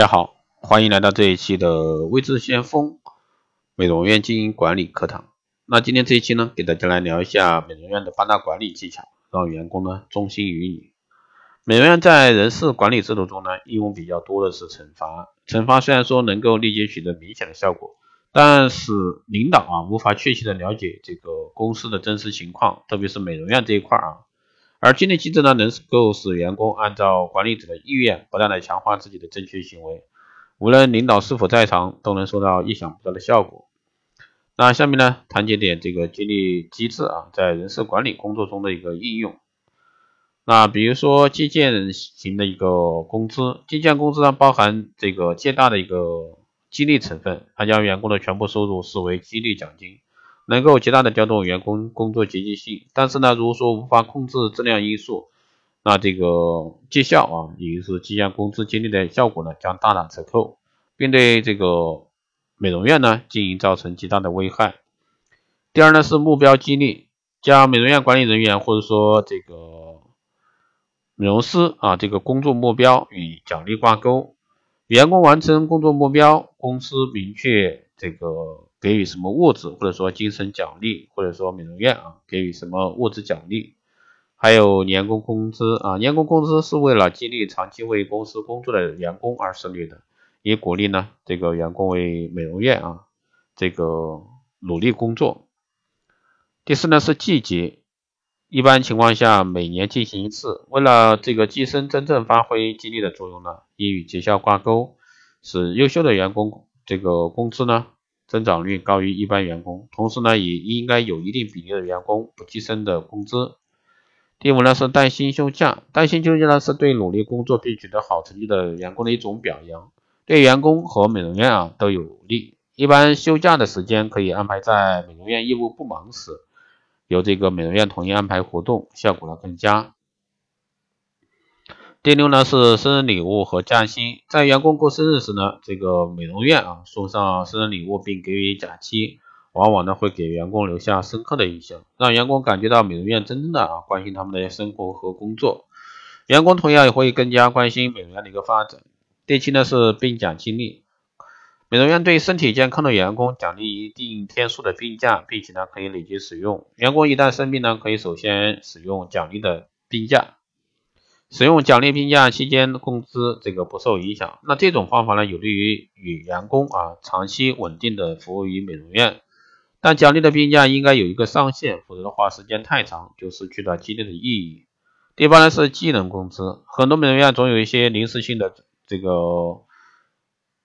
大家好，欢迎来到这一期的微智先锋美容院经营管理课堂。那今天这一期呢，给大家来聊一下美容院的八大管理技巧，让员工呢忠心于你。美容院在人事管理制度中呢，应用比较多的是惩罚。惩罚虽然说能够立即取得明显的效果，但是领导啊无法确切的了解这个公司的真实情况，特别是美容院这一块啊。而激励机制呢，能够使员工按照管理者的意愿，不断的强化自己的正确行为，无论领导是否在场，都能收到意想不到的效果。那下面呢，谈几点这个激励机制啊，在人事管理工作中的一个应用。那比如说基建型的一个工资，基建工资呢，包含这个较大的一个激励成分，它将员工的全部收入视为激励奖金。能够极大的调动员工工作积极性，但是呢，如果说无法控制质量因素，那这个绩效啊，也就是绩效工资激励的效果呢，将大打折扣，并对这个美容院呢经营造成极大的危害。第二呢是目标激励，将美容院管理人员或者说这个美容师啊这个工作目标与奖励挂钩，员工完成工作目标，公司明确这个。给予什么物质，或者说精神奖励，或者说美容院啊给予什么物质奖励，还有年工工资啊，年工工资是为了激励长期为公司工作的员工而设立的，也鼓励呢这个员工为美容院啊这个努力工作。第四呢是季节，一般情况下每年进行一次，为了这个晋升真正发挥激励的作用呢，应与绩效挂钩，使优秀的员工这个工资呢。增长率高于一般员工，同时呢，也应该有一定比例的员工不计生的工资。第五呢是带薪休假，带薪休假呢是对努力工作并取得好成绩的员工的一种表扬，对员工和美容院啊都有利。一般休假的时间可以安排在美容院业务不忙时，由这个美容院统一安排活动，效果呢更佳。第六呢是生日礼物和假期，在员工过生日时呢，这个美容院啊送上生日礼物并给予假期，往往呢会给员工留下深刻的印象，让员工感觉到美容院真正的啊关心他们的生活和工作，员工同样也会更加关心美容院的一个发展。第七呢是病假激励，美容院对身体健康的员工奖励一定天数的病假，并且呢可以累计使用，员工一旦生病呢，可以首先使用奖励的病假。使用奖励病假期间工资这个不受影响，那这种方法呢有利于与员工啊长期稳定的服务于美容院。但奖励的病假应该有一个上限，否则的话时间太长就失去了激励的意义。第八呢是技能工资，很多美容院总有一些临时性的这个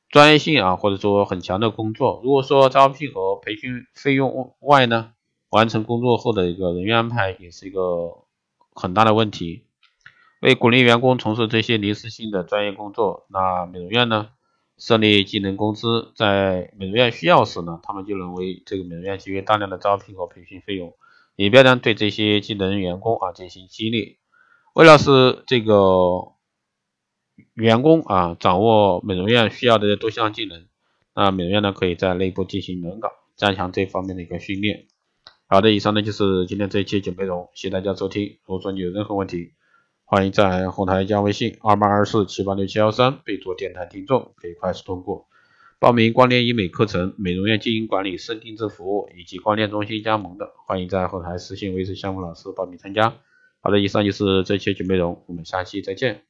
专业性啊或者说很强的工作，如果说招聘和培训费用外呢，完成工作后的一个人员安排也是一个很大的问题。为鼓励员工从事这些临时性的专业工作，那美容院呢设立技能工资，在美容院需要时呢，他们就能为这个美容院节约大量的招聘和培训费用，以便呢对这些技能员工啊进行激励。为了使这个员工啊掌握美容院需要的多项技能，那美容院呢可以在内部进行轮岗，加强这方面的一个训练。好的，以上呢就是今天这一期节目内容，谢谢大家收听。如果说你有任何问题，欢迎在后台加微信二八二四七八六七幺三，备注电台听众，可以快速通过报名光电医美课程、美容院经营管理深定制服务以及光电中心加盟的，欢迎在后台私信微信项目老师报名参加。好的，以上就是这期节目内容，我们下期再见。